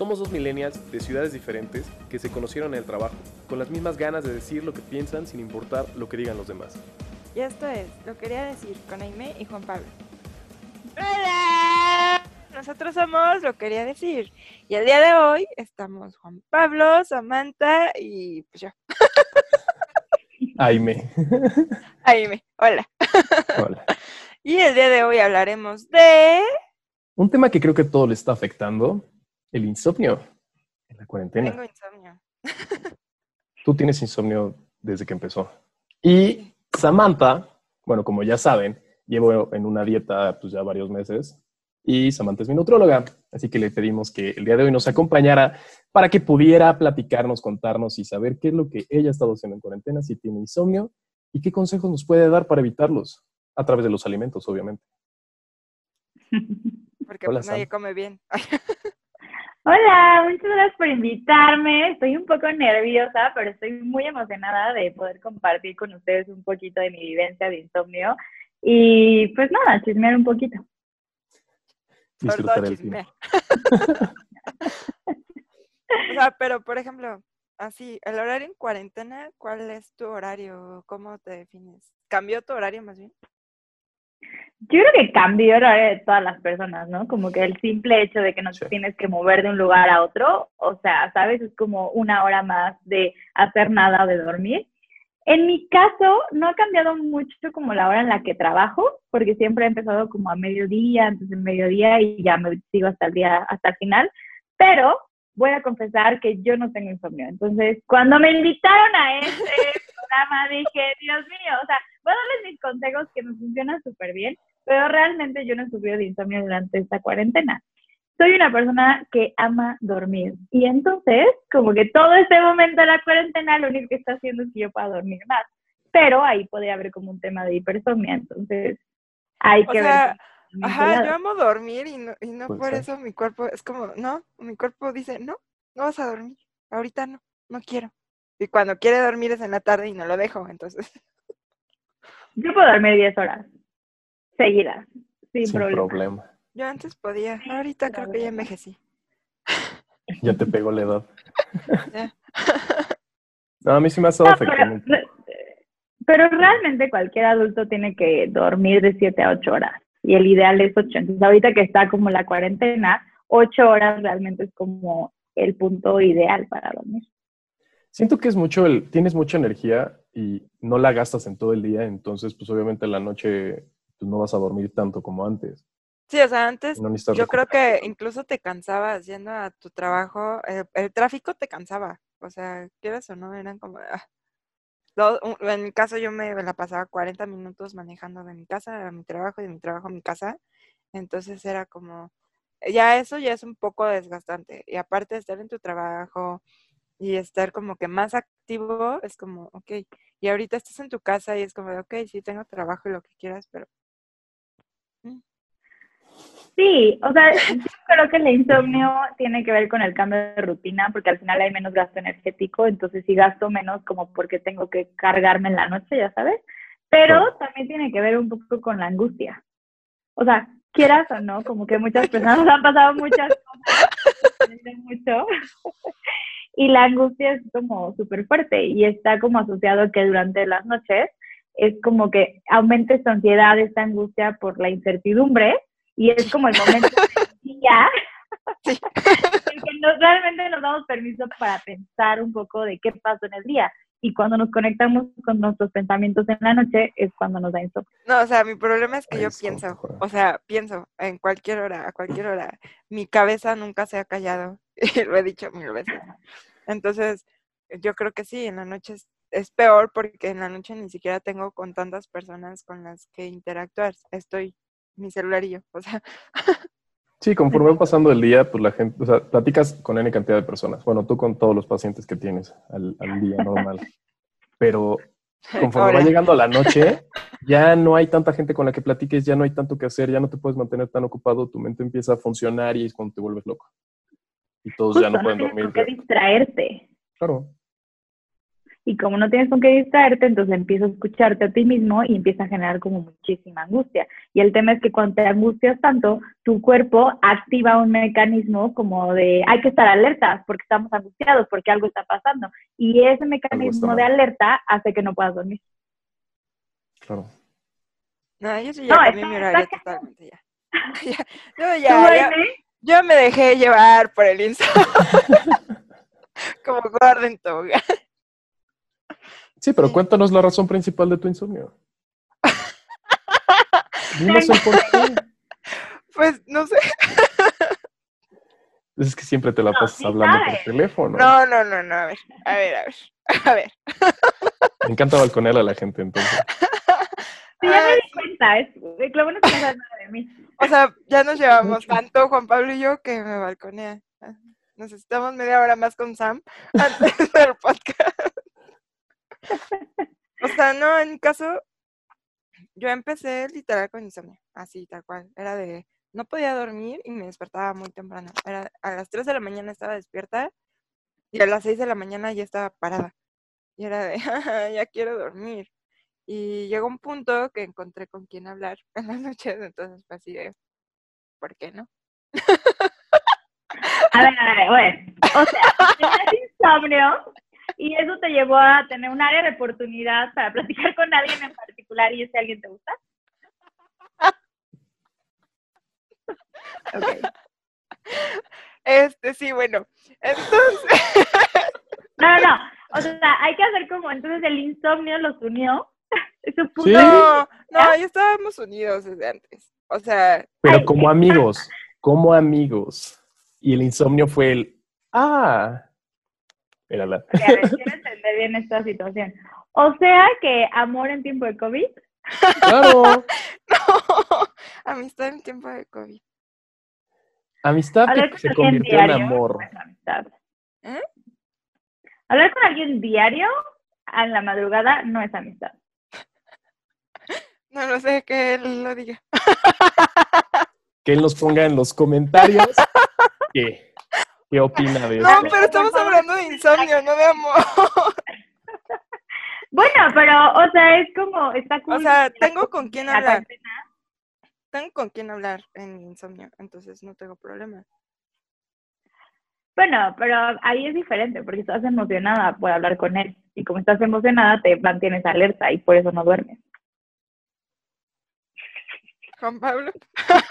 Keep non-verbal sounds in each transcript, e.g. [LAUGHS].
Somos dos millennials de ciudades diferentes que se conocieron en el trabajo, con las mismas ganas de decir lo que piensan sin importar lo que digan los demás. Y esto es Lo Quería Decir con Aime y Juan Pablo. ¡Hola! Nosotros somos Lo Quería Decir. Y el día de hoy estamos Juan Pablo, Samantha y pues yo. Aime. Aime, hola. Hola. Y el día de hoy hablaremos de... Un tema que creo que todo le está afectando, el insomnio en la cuarentena. Tengo insomnio. [LAUGHS] Tú tienes insomnio desde que empezó. Y Samantha, bueno, como ya saben, llevo en una dieta pues ya varios meses y Samantha es mi nutróloga, así que le pedimos que el día de hoy nos acompañara para que pudiera platicarnos, contarnos y saber qué es lo que ella ha estado haciendo en cuarentena, si tiene insomnio y qué consejos nos puede dar para evitarlos a través de los alimentos, obviamente. [LAUGHS] Porque Hola, pues, nadie Sam. come bien. [LAUGHS] Hola, muchas gracias por invitarme. Estoy un poco nerviosa, pero estoy muy emocionada de poder compartir con ustedes un poquito de mi vivencia de insomnio y pues nada, chismear un poquito. Sobre todo chismear. O sea, pero por ejemplo, así, el horario en cuarentena, ¿cuál es tu horario? ¿Cómo te defines? ¿Cambió tu horario más bien? Yo creo que cambió el horario de todas las personas, ¿no? Como que el simple hecho de que no te Sí. tienes que mover de un lugar a otro, o sea, ¿sabes? Es como una hora más de hacer nada o de dormir. En mi caso, no ha cambiado mucho como la hora en la que trabajo, porque siempre he empezado como a mediodía, antes del mediodía y ya me sigo hasta el día, hasta el final. Pero voy a confesar que yo no tengo insomnio. Entonces, cuando me invitaron a este programa, dije, Dios mío, o sea, voy a darles mis consejos que me funcionan súper bien, pero realmente yo no he sufrido de insomnio durante esta cuarentena. Soy una persona que ama dormir y entonces, como que todo este momento de la cuarentena, lo único que está haciendo es que yo pueda dormir más. Pero ahí podría haber como un tema de hipersomnia, entonces hay O que sea, ver. ese Ajá, yo amo dormir y no, y no Puede por eso mi cuerpo es como, no, mi cuerpo dice, no, no vas a dormir, ahorita no, no quiero. Y cuando quiere dormir es en la tarde y no lo dejo, entonces. Yo puedo dormir 10 horas seguidas, sin, Sin problema. problema. Yo antes podía, ahorita creo que ya envejecí. [LAUGHS] Ya te pegó la edad. [LAUGHS] [LAUGHS] No, a mí sí me ha estado No, afectando. pero realmente cualquier adulto tiene que dormir de 7 a 8 horas y el ideal es 8. Entonces ahorita que está como la cuarentena, 8 horas realmente es como el punto ideal para dormir. Siento que es mucho el, tienes mucha energía y no la gastas en todo el día, entonces pues obviamente en la noche pues, no vas a dormir tanto como antes. Sí, o sea, antes No yo creo que incluso te cansabas yendo a tu trabajo, el, el tráfico te cansaba, o sea, quieras o no, eran como, ah. En mi caso yo me la pasaba 40 minutos manejando de mi casa a mi trabajo y de mi trabajo a mi casa, entonces era como, ya eso ya es un poco desgastante, y aparte de estar en tu trabajo y estar como que más activo, es como, ok, y ahorita estás en tu casa y es como, ok, sí tengo trabajo y lo que quieras, pero Sí, o sea, yo creo que el insomnio tiene que ver con el cambio de rutina porque al final hay menos gasto energético, entonces sí gasto menos como porque tengo que cargarme en la noche, ya sabes, pero también tiene que ver un poco con la angustia. O sea, quieras o no, como que muchas personas [LAUGHS] han pasado muchas cosas, mucho, [LAUGHS] y la angustia es como súper fuerte y está como asociado a que durante las noches es como que aumenta esta ansiedad, esta angustia por la incertidumbre y es como el momento [LAUGHS] del día Sí. en que nos, realmente nos damos permiso para pensar un poco de qué pasó en el día. Y cuando nos conectamos con nuestros pensamientos en la noche es cuando nos da insomnio. No, o sea, mi problema es que yo pienso, o sea, pienso en cualquier hora, a cualquier hora. Mi cabeza nunca se ha callado, [LAUGHS] y lo he dicho mil veces. Entonces, yo creo que sí, en la noche es, es peor porque en la noche ni siquiera tengo con tantas personas con las que interactuar. Estoy mi celular y yo, o sea, [LAUGHS] Sí, conforme va pasando el día, pues la gente, o sea, platicas con N cantidad de personas. Bueno, tú con todos los pacientes que tienes al, al día normal. Pero conforme va llegando a la noche, ya no hay tanta gente con la que platiques, ya no hay tanto que hacer, ya no te puedes mantener tan ocupado, tu mente empieza a funcionar y es cuando te vuelves loco. Y todos ya Justo, no pueden tienes dormir. con qué ya. distraerte. Claro. Y como no tienes con qué distraerte, entonces empiezas a escucharte a ti mismo y empieza a generar como muchísima angustia. Y el tema es que cuando te angustias tanto, tu cuerpo activa un mecanismo como de hay que estar alerta porque estamos angustiados, porque algo está pasando. Y ese mecanismo de alerta hace que no puedas dormir. Claro. No, yo sí ya no, mi horario totalmente ya. [LAUGHS] ya, ya, ya, yo me dejé llevar por el insomnio. [LAUGHS] Como Gordon Toga. Sí, pero cuéntanos la razón principal de tu insomnio. [LAUGHS] Dinos el por qué. Pues no sé. Es que siempre te la pasas hablando por teléfono. No, no, no, no. A ver, a ver, a ver. A ver. Me encanta balconear a la gente entonces. Sí, ya me di cuenta. Es, lo bueno que no nada de mí. O sea, ya nos llevamos tanto Juan Pablo y yo que me balconea. Necesitamos media hora más con Sam antes [LAUGHS] del podcast. O sea, no, en mi caso, yo empecé literal con insomnio, así, tal cual. Era de, no podía dormir y me despertaba muy temprano. Era, a las 3 de la mañana estaba despierta y a las 6 de la mañana ya estaba parada. Y era de, [LAUGHS] ya quiero dormir. Y llegó un punto que encontré con quién hablar [LAUGHS] en las noches, entonces fue así de, ¿por qué no? A ver, a ver, bueno, o sea, [LAUGHS] tienes insomnio y eso te llevó a tener un área de oportunidad para platicar con alguien en particular y ese alguien te gusta. Okay. Este, sí, bueno, entonces... No, no, o sea, hay que hacer como, entonces el insomnio los unió. ¿Sí? No, no, ya estábamos unidos desde antes. O sea... Pero como amigos, como amigos. Y el insomnio fue el, ah, era la... quiero entender bien esta situación. O sea que amor en tiempo de COVID. Claro. [LAUGHS] no, amistad en tiempo de COVID. Amistad que se convirtió en amor. ¿Eh? Hablar con alguien diario a la madrugada no es amistad. No lo sé, que él lo diga. Que él nos ponga en los comentarios [LAUGHS] ¿Qué? ¿Qué opina de eso? No, pero estamos hablando de insomnio, no de amor. [LAUGHS] Bueno, pero, o sea, es como, está O sea, tengo con quién hablar. Tengo con quién hablar en insomnio, entonces no tengo problema. Bueno, pero ahí es diferente, porque estás emocionada por hablar con él. Y como estás emocionada, te mantienes alerta y por eso no duermes. Juan Pablo.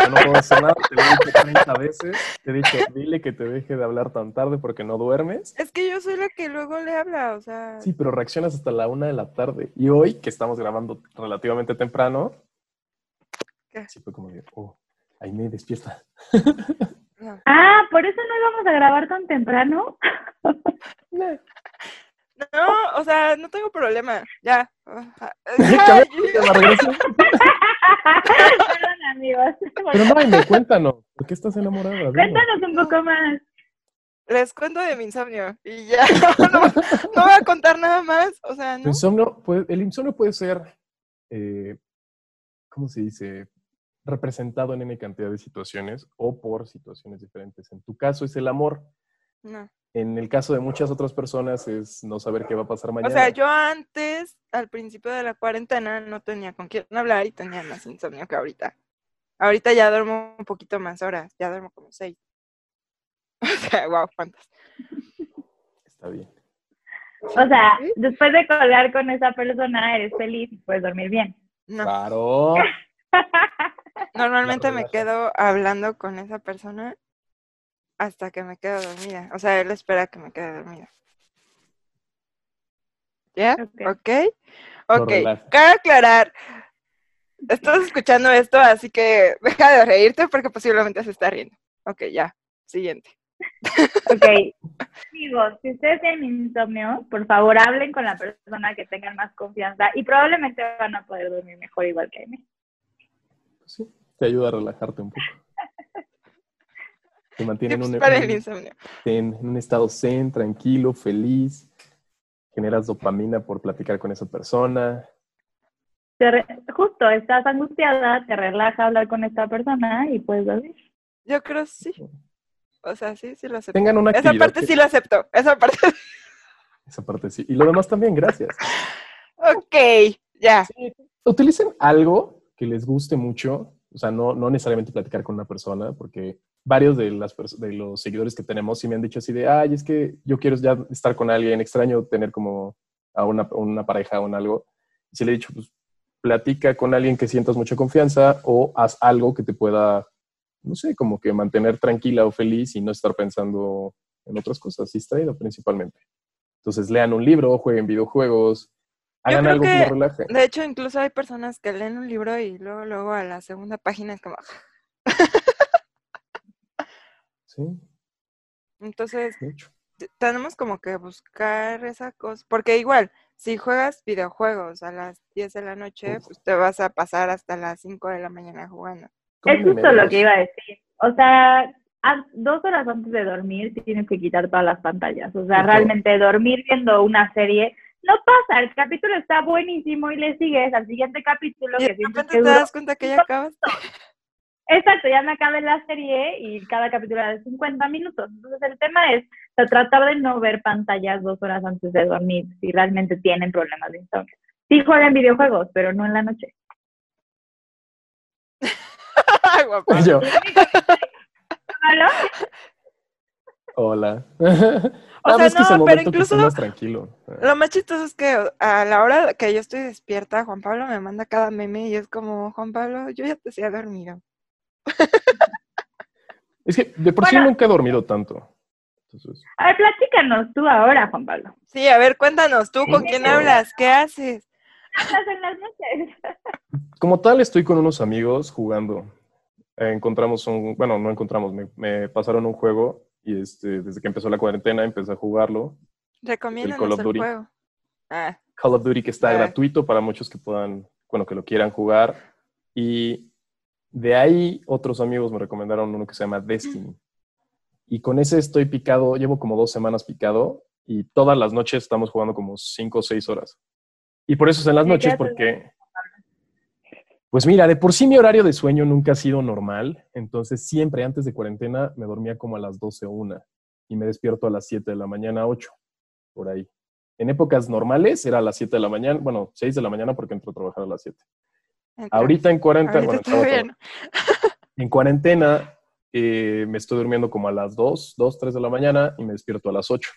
no puedo hacer nada, te lo he dicho 30 veces. Te he dicho, dile que te deje de hablar tan tarde porque no duermes. Es que yo soy la que luego le habla, o sea. Sí, pero reaccionas hasta la una de la tarde. Y hoy, que estamos grabando relativamente temprano, ¿Qué? sí fue como, oh, ahí me despierta. Ah, por eso no íbamos a grabar tan temprano. [LAUGHS] No, o sea, no tengo problema. Ya. [LAUGHS] [LAUGHS] Perdón, amigos. Pero no, cuéntanos. ¿Por qué estás enamorada? Cuéntanos un poco más. Les cuento de mi insomnio y ya. [LAUGHS] No, voy a contar nada más. O sea, ¿no? El insomnio puede, el insomnio puede ser, eh, ¿cómo se dice? Representado en N cantidad de situaciones o por situaciones diferentes. En tu caso es el amor. No. En el caso de muchas otras personas es no saber qué va a pasar mañana. O sea, yo antes, al principio de la cuarentena, no tenía con quién hablar y tenía más insomnio que ahorita. Ahorita ya duermo un poquito más horas, ya duermo como seis. [LAUGHS] O sea, wow, cuántas. Está bien. O sea, después de colgar con esa persona, eres feliz y puedes dormir bien. No. Claro. [LAUGHS] Normalmente me quedo hablando con esa persona hasta que me quedo dormida. O sea, él espera que me quede dormida. ¿Ya? ¿Ok? Ok. Cabe aclarar. Estás escuchando esto, así que deja de reírte porque posiblemente se está riendo. Ok, ya. Siguiente. Ok. Amigos, si ustedes tienen insomnio, por favor hablen con la persona que tengan más confianza y probablemente van a poder dormir mejor igual que a mí. Sí, te ayuda a relajarte un poco. Te mantiene en, un, estado zen, tranquilo, feliz. Generas dopamina por platicar con esa persona. justo, estás angustiada, te relaja hablar con esta persona y puedes dormir. Yo creo sí. O sea, sí, sí lo acepto. Tengan una Esa parte sí lo acepto. Esa parte [LAUGHS] Esa parte sí. Y lo demás también, gracias. Ok, ya. Utilicen algo que les guste mucho. O sea, no, no necesariamente platicar con una persona, porque varios de, las, de los seguidores que tenemos sí me han dicho así de, ay, es que yo quiero ya estar con alguien, extraño tener como a una, una pareja o algo. Y se le he dicho, pues platica con alguien que sientas mucha confianza o haz algo que te pueda, no sé, como que mantener tranquila o feliz y no estar pensando en otras cosas, distraído principalmente. Entonces lean un libro, jueguen videojuegos, hagan algo que, los relaje. De hecho, incluso hay personas que leen un libro y luego, luego a la segunda página es como... sí. Entonces, tenemos como que buscar esa cosa, porque igual, si juegas videojuegos a las 10 de la noche, pues te vas a pasar hasta las 5 de la mañana jugando. Es justo lo que iba a decir. O sea, dos horas antes de dormir tienes que quitar todas las pantallas. O sea, realmente dormir viendo una serie no pasa, el capítulo está buenísimo y le sigues al siguiente capítulo. Y que de repente te das cuenta que ya acabas. Exacto, ya me acabé la serie y cada capítulo era de 50 minutos. Entonces el tema es tratar de no ver pantallas dos horas antes de dormir si realmente tienen problemas de insomnio. Sí juegan videojuegos, pero no en la noche. [LAUGHS] Yo. ¿Hola? Hola. [LAUGHS] O sea, no, pero incluso más tranquilo. lo más chistoso es que a la hora que yo estoy despierta, Juan Pablo me manda cada meme y es como, Juan Pablo, yo ya te hacía dormido. [LAUGHS] Es que de por sí nunca he dormido tanto. A ver, platícanos tú ahora, Juan Pablo. Sí, a ver, cuéntanos tú, ¿con quién hablas? ¿Qué haces? en las noches? [LAUGHS] Como tal, estoy con unos amigos jugando. encontramos un, bueno, no encontramos, me, pasaron un juego y este, desde que empezó la cuarentena empecé a jugarlo. Recomiéndanos el, Call of Duty. juego. Ah. Call of Duty que está ah. gratuito para muchos que puedan, bueno, que lo quieran jugar. Y de ahí otros amigos me recomendaron uno que se llama Destiny. Y con ese estoy picado, llevo como dos semanas picado y todas las noches estamos jugando como cinco o seis horas. Y por eso es en las noches porque... Pues mira, de por sí mi horario de sueño nunca ha sido normal, entonces siempre antes de cuarentena me dormía como a las 12 o 1 y me despierto a las 7 de la mañana, 8, por ahí. En épocas normales era a las 7 de la mañana, bueno, 6 de la mañana porque entro a trabajar a las 7. Ahorita en cuarentena, en cuarentena eh, me estoy durmiendo como a las 2, 2, 3 de la mañana y me despierto a las 8.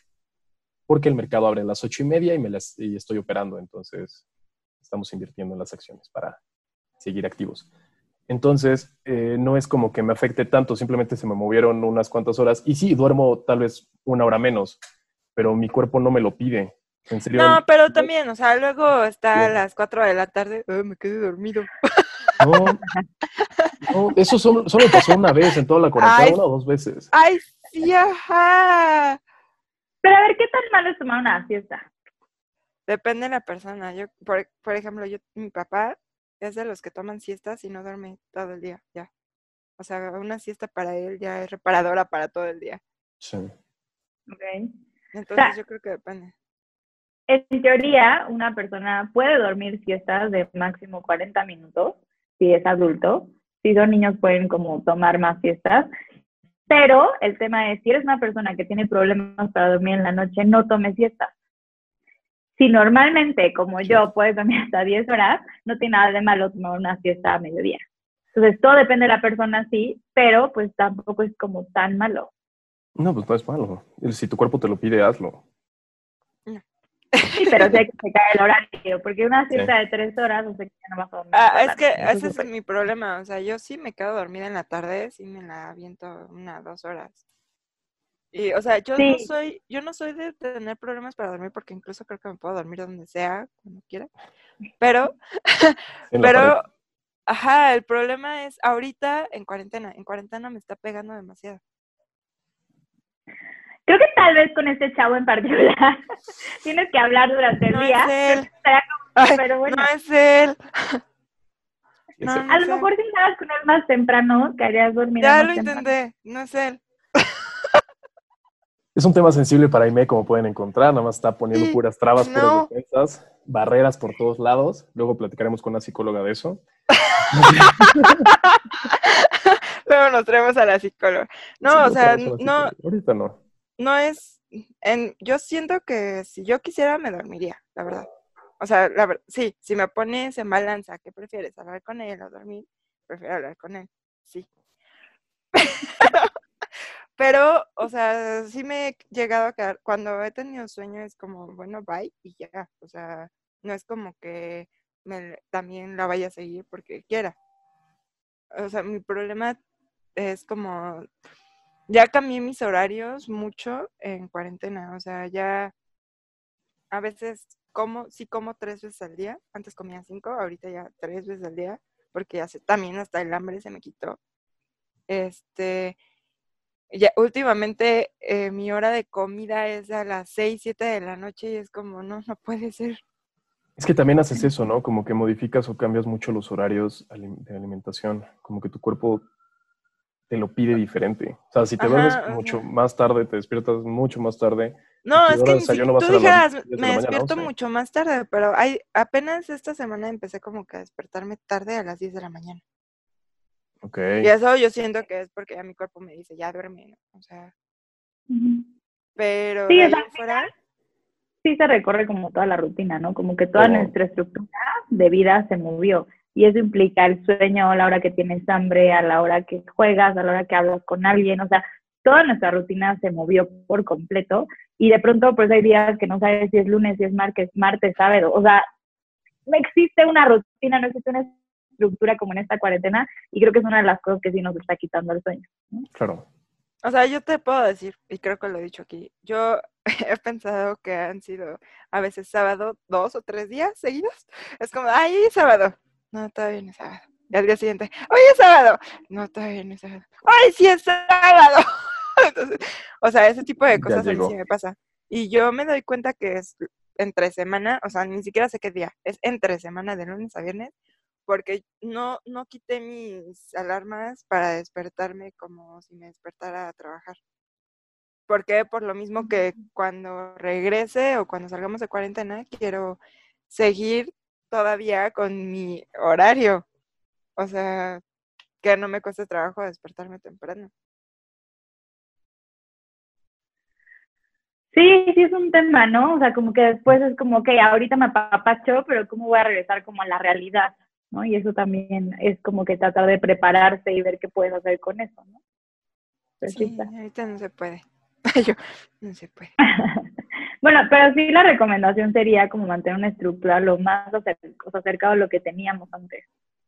Porque el mercado abre a las 8 y media y, me las, y estoy operando. Entonces, estamos invirtiendo en las acciones para seguir activos. Entonces, eh, no es como que me afecte tanto, simplemente se me movieron unas cuantas horas. Y sí, duermo tal vez una hora menos, pero mi cuerpo no me lo pide. No, pero también, o sea, luego está a las 4 de la tarde, me quedé dormido. No, no eso solo, pasó una vez en toda la cuarentena, una o dos veces. Ay, sí, ajá. Pero a ver, ¿qué tan malo es tomar una siesta? Depende de la persona. Yo, por, por ejemplo, yo, mi papá es de los que toman siestas y no duerme todo el día, ya. O sea, una siesta para él ya es reparadora para todo el día. Sí. Ok. Entonces yo creo que depende. En teoría, una persona puede dormir siestas de máximo 40 minutos si es adulto. Si son niños pueden como tomar más siestas. Pero el tema es, si eres una persona que tiene problemas para dormir en la noche, no tomes siestas. Si normalmente, como yo, puedes dormir hasta 10 horas, no tiene nada de malo tomar una siesta a mediodía. Entonces, todo depende de la persona, sí, pero pues tampoco es como tan malo. No, pues no es malo. Si tu cuerpo te lo pide, hazlo. Sí, [LAUGHS] pero sé que se cae el horario, porque una siesta de tres horas, no sé que no vas a dormir. Ah, es que ese es mi problema, o sea, yo sí me quedo dormida en la tarde, sí me la aviento una, dos horas. Y, o sea, yo no soy, yo no soy de tener problemas para dormir, porque incluso creo que me puedo dormir donde sea, cuando quiera. Pero, [LAUGHS] pero, ajá, el problema es ahorita en cuarentena, en cuarentena me está pegando demasiado. Creo que tal vez con este chavo en particular [LAUGHS] tienes que hablar durante el día. Es él. pero bueno. No es él. [LAUGHS] a lo mejor si estabas con él más temprano, que harías dormir. Ya lo intenté, no es él. [LAUGHS] Es un tema sensible para Aime, como pueden encontrar. Nada más está poniendo puras trabas, puras defensas, barreras por todos lados. Luego platicaremos con una psicóloga de eso. Luego nos traemos a la psicóloga. No, o sea, no. Ahorita no no es, en, yo siento que si yo quisiera me dormiría, la verdad. O sea, la sí, si me pones en balanza, ¿qué prefieres? ¿Hablar con él o dormir? Prefiero hablar con él, sí. [LAUGHS] Pero, o sea, sí me he llegado a quedar, cuando he tenido sueño es como, bueno, bye y ya. O sea, no es como que me, también la vaya a seguir porque quiera. O sea, mi problema es como, ya cambié mis horarios mucho en cuarentena. O sea, ya a veces como, sí como tres veces al día. Antes comía cinco, ahorita ya tres veces al día, porque ya se, también hasta el hambre se me quitó. Este, ya últimamente eh, mi hora de comida es a las 6, 7 de la noche y es como, no, no puede ser. Es que también haces eso, ¿no? Como que modificas o cambias mucho los horarios de alimentación. Como que tu cuerpo te lo pide diferente. O sea, si te duermes ajá. mucho más tarde, te despiertas mucho más tarde. No, es que si- tú dijeras, 10 de la me mañana, despierto 11. mucho más tarde, pero hay, apenas esta semana empecé como que a despertarme tarde a las 10 de la mañana. Ok. Y eso yo siento que es porque ya mi cuerpo me dice, ya duerme, ¿no? O sea, pero Sí, ahí fuera, sí se recorre como toda la rutina, ¿no? Como que toda nuestra estructura de vida se movió. Y eso implica el sueño, a la hora que tienes hambre, a la hora que juegas, a la hora que hablas con alguien. O sea, toda nuestra rutina se movió por completo. Y de pronto, pues hay días que no sabes si es lunes, si es martes, martes, sábado. O sea, no existe una rutina, no existe una estructura como en esta cuarentena. Y creo que es una de las cosas que sí nos está quitando el sueño. Claro. o sea, yo te puedo decir, y creo que lo he dicho aquí, yo [LAUGHS] he pensado que han sido a veces sábado dos o tres días seguidos. Es como, ay, sábado. No, todavía no es sábado. Y al día siguiente, hoy es sábado. No, todavía no es sábado. Hoy sí es sábado. [LAUGHS] Entonces, o sea, ese tipo de cosas a mí sí me pasa. Y yo me doy cuenta que es entre semana, o sea, ni siquiera sé qué día, es entre semana de lunes a viernes, porque no, no quité mis alarmas para despertarme como si me despertara a trabajar. Porque por lo mismo que cuando regrese o cuando salgamos de cuarentena, quiero seguir todavía con mi horario. O sea, que no me cueste trabajo despertarme temprano. Sí, sí es un tema, ¿no? O sea, como que después es como, que ahorita me apapacho, pero ¿cómo voy a regresar como a la realidad? ¿No? Y eso también es como que tratar de prepararse y ver qué puedes hacer con eso, ¿no? Sí ahorita no se puede. [LAUGHS] Yo, no se puede. [LAUGHS] bueno, pero sí la recomendación sería como mantener una estructura lo más acercado a lo que teníamos antes.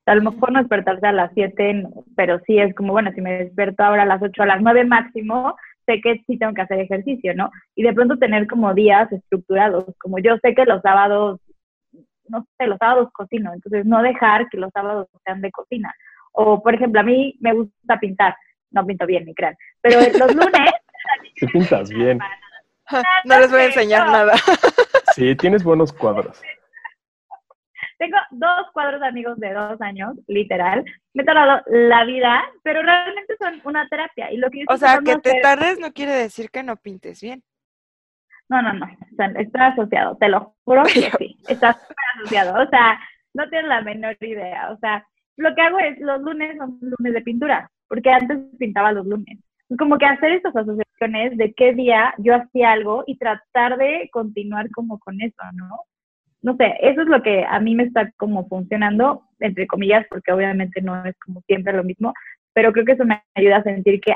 A lo mejor no despertarse a las 7, pero sí es como, bueno, si me despierto ahora a las 8, a las 9 máximo, sé que sí tengo que hacer ejercicio, ¿no? Y de pronto tener como días estructurados, como yo sé que los sábados, no sé, los sábados cocino, entonces no dejar que los sábados sean de cocina. O, por ejemplo, a mí me gusta pintar, no pinto bien, ni crean, pero los lunes [LAUGHS] Te pintas bien. [LAUGHS] [LAUGHS] No les voy a enseñar nada. [LAUGHS] Sí, tienes buenos cuadros. Tengo dos cuadros de amigos de dos años, literal. Me he tardado la vida, pero realmente son una terapia. Y lo que yo O sea, que te hacer- tardes no quiere decir que no pintes bien. No, no, no. O sea, está asociado, te lo juro que sí. Está súper asociado. O sea, no tienes la menor idea. O sea, lo que hago es los lunes son lunes de pintura, porque antes pintaba los lunes. Como que hacer estas asociaciones de qué día yo hacía algo y tratar de continuar como con eso, ¿no? No sé, eso es lo que a mí me está como funcionando, entre comillas, porque obviamente no es como siempre lo mismo, pero creo que eso me ayuda a sentir que,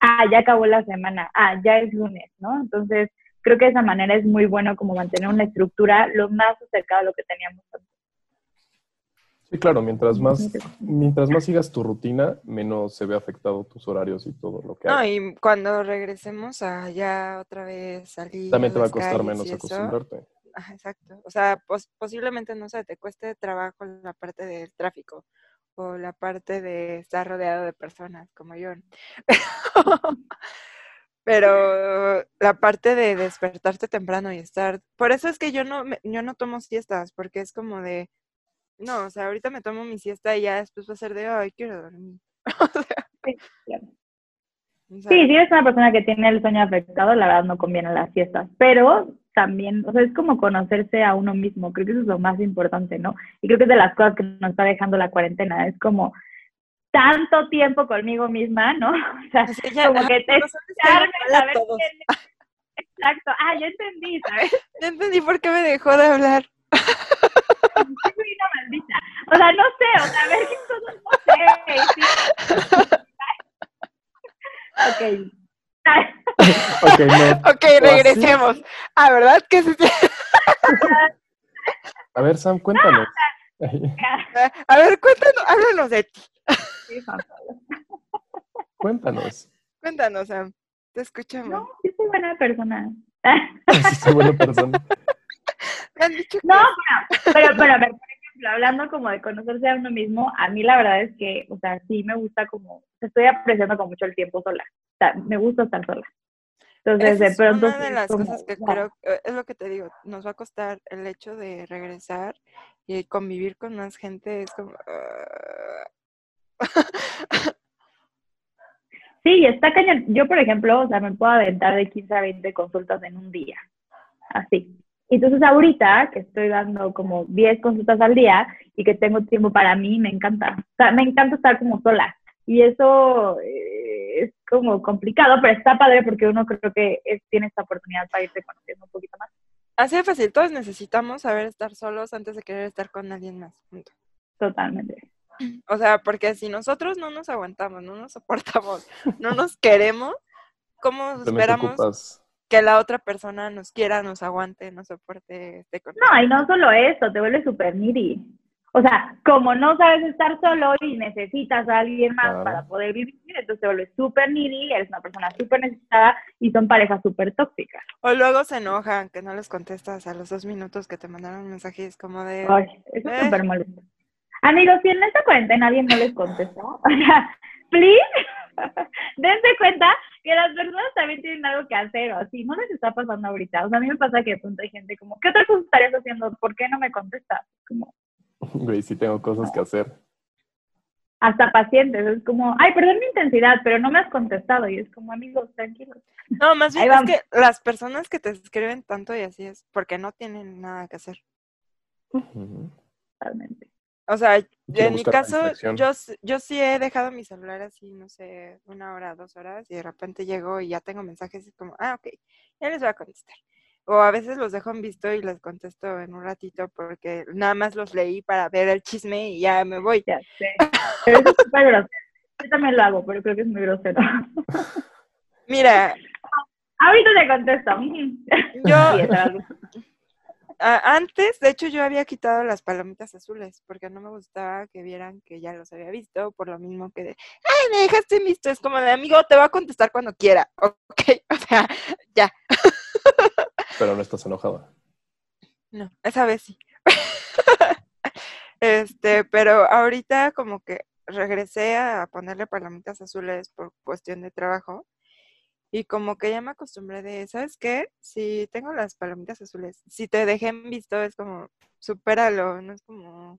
ah, ya acabó la semana, ah, ya es lunes, ¿no? Entonces, creo que de esa manera es muy bueno como mantener una estructura lo más acercado a lo que teníamos antes. Sí, claro, mientras más, mientras más sigas tu rutina, menos se ve afectado tus horarios y todo lo que No, y cuando regresemos a ya otra vez salir. También te va a costar menos acostumbrarte. Exacto. O sea, pos- posiblemente, no sé, te cueste trabajo la parte del tráfico o la parte de estar rodeado de personas como yo. [LAUGHS] Pero la parte de despertarte temprano y estar... Por eso es que yo no, me- yo no tomo siestas, porque es como de... No, o sea, ahorita me tomo mi siesta y ya después va a ser de, ay, quiero dormir. [LAUGHS] O sea, Sí, claro. o sea, Sí, si eres una persona que tiene el sueño afectado, la verdad no conviene las fiestas, pero también, o sea, es como conocerse a uno mismo, creo que eso es lo más importante, ¿no? Y creo que es de las cosas que nos está dejando la cuarentena, es como tanto tiempo conmigo misma, ¿no? [LAUGHS] O sea, o sea, ya- como ajá, que te por razón es que hay echarme que a ver ver todos. qué, Exacto. Ah, ya entendí, ¿sabes? [LAUGHS] Ya entendí por qué me dejó de hablar. Maldita. O sea, no sé, o sea, a ver qué cosas no sé. sí. ok. Ok, no. Ok, regresemos. Ah, ¿verdad? que sí? [LAUGHS] A ver, Sam, cuéntanos. A ver, cuéntanos, háblanos de ti. Sí. Cuéntanos. Cuéntanos, Sam. Te escuchamos. No, yo soy buena persona. [LAUGHS] Si soy buena persona. [LAUGHS] Me han dicho que No, pero, pero, pero a ver, por ejemplo, hablando como de conocerse a uno mismo, a mí la verdad es que, o sea, sí me gusta como, estoy apreciando con mucho el tiempo sola. O sea, me gusta estar sola. Entonces, Esa de es pronto. una de es las como, cosas que creo, eh, es lo que te digo, nos va a costar el hecho de regresar y convivir con más gente, es como... ah, [LAUGHS] Sí, está cañón. Yo, por ejemplo, o sea, me puedo aventar de 15 a 20 consultas en un día. Así. Entonces, ahorita que estoy dando como 10 consultas al día y que tengo tiempo para mí, me encanta. O sea, me encanta estar como sola. Y eso eh, es como complicado, pero está padre porque uno creo que es- tiene esta oportunidad para irse conociendo un poquito más. Así de fácil, todos necesitamos saber estar solos antes de querer estar con alguien más. punto. Totalmente. O sea, porque si nosotros no nos aguantamos, no nos soportamos, no nos queremos, ¿cómo esperamos. Que la otra persona nos quiera, nos aguante, nos soporte, esté con No, y no solo eso, te vuelves súper needy. O sea, como no sabes estar solo y necesitas a alguien más Claro. para poder vivir, entonces te vuelves súper needy, eres una persona súper necesitada y son parejas súper tóxicas. O luego se enojan que no les contestas a los dos minutos que te mandaron un mensaje y es como de... Ay, eso es Eh. súper molesto. Amigos, si en esta cuarentena alguien no les contestó, [LAUGHS] o sea, please, [LAUGHS] dense cuenta que las personas también tienen algo que hacer o así, no les está pasando ahorita. O sea, a mí me pasa que de pronto hay gente como, ¿qué otra cosa estarías haciendo? ¿Por qué no me contestas? Como, Güey, sí tengo cosas que hacer. hasta pacientes, es como, ay, perdón mi intensidad, pero no me has contestado. Y es como, amigos, tranquilos. No, más bien es vamos. que las personas que te escriben tanto y así es porque no tienen nada que hacer. Totalmente. O sea, Quiero en mi caso, yo, yo sí he dejado mi celular así, no sé, una hora, dos horas, y de repente llego y ya tengo mensajes y es como, ah, ok, ya les voy a contestar. O a veces los dejo en visto y les contesto en un ratito porque nada más los leí para ver el chisme y ya me voy. Ya sé. Pero eso es súper grosero. Yo también lo hago, pero creo que es muy grosero. Mira, Ahorita te contesto. yo Sí, esa era- a- antes, de hecho, yo había quitado las palomitas azules porque no me gustaba que vieran que ya los había visto, por lo mismo que de, ay, me dejaste visto. Es como de, amigo, te va a contestar cuando quiera, [LAUGHS] ok, o sea, ya. [LAUGHS] Pero no estás enojada. No, esa vez sí. [LAUGHS] este, pero ahorita como que regresé a ponerle palomitas azules por cuestión de trabajo y como que ya me acostumbré de, ¿sabes qué? Si tengo las palomitas azules, si te dejé en visto es como, supéralo, no es como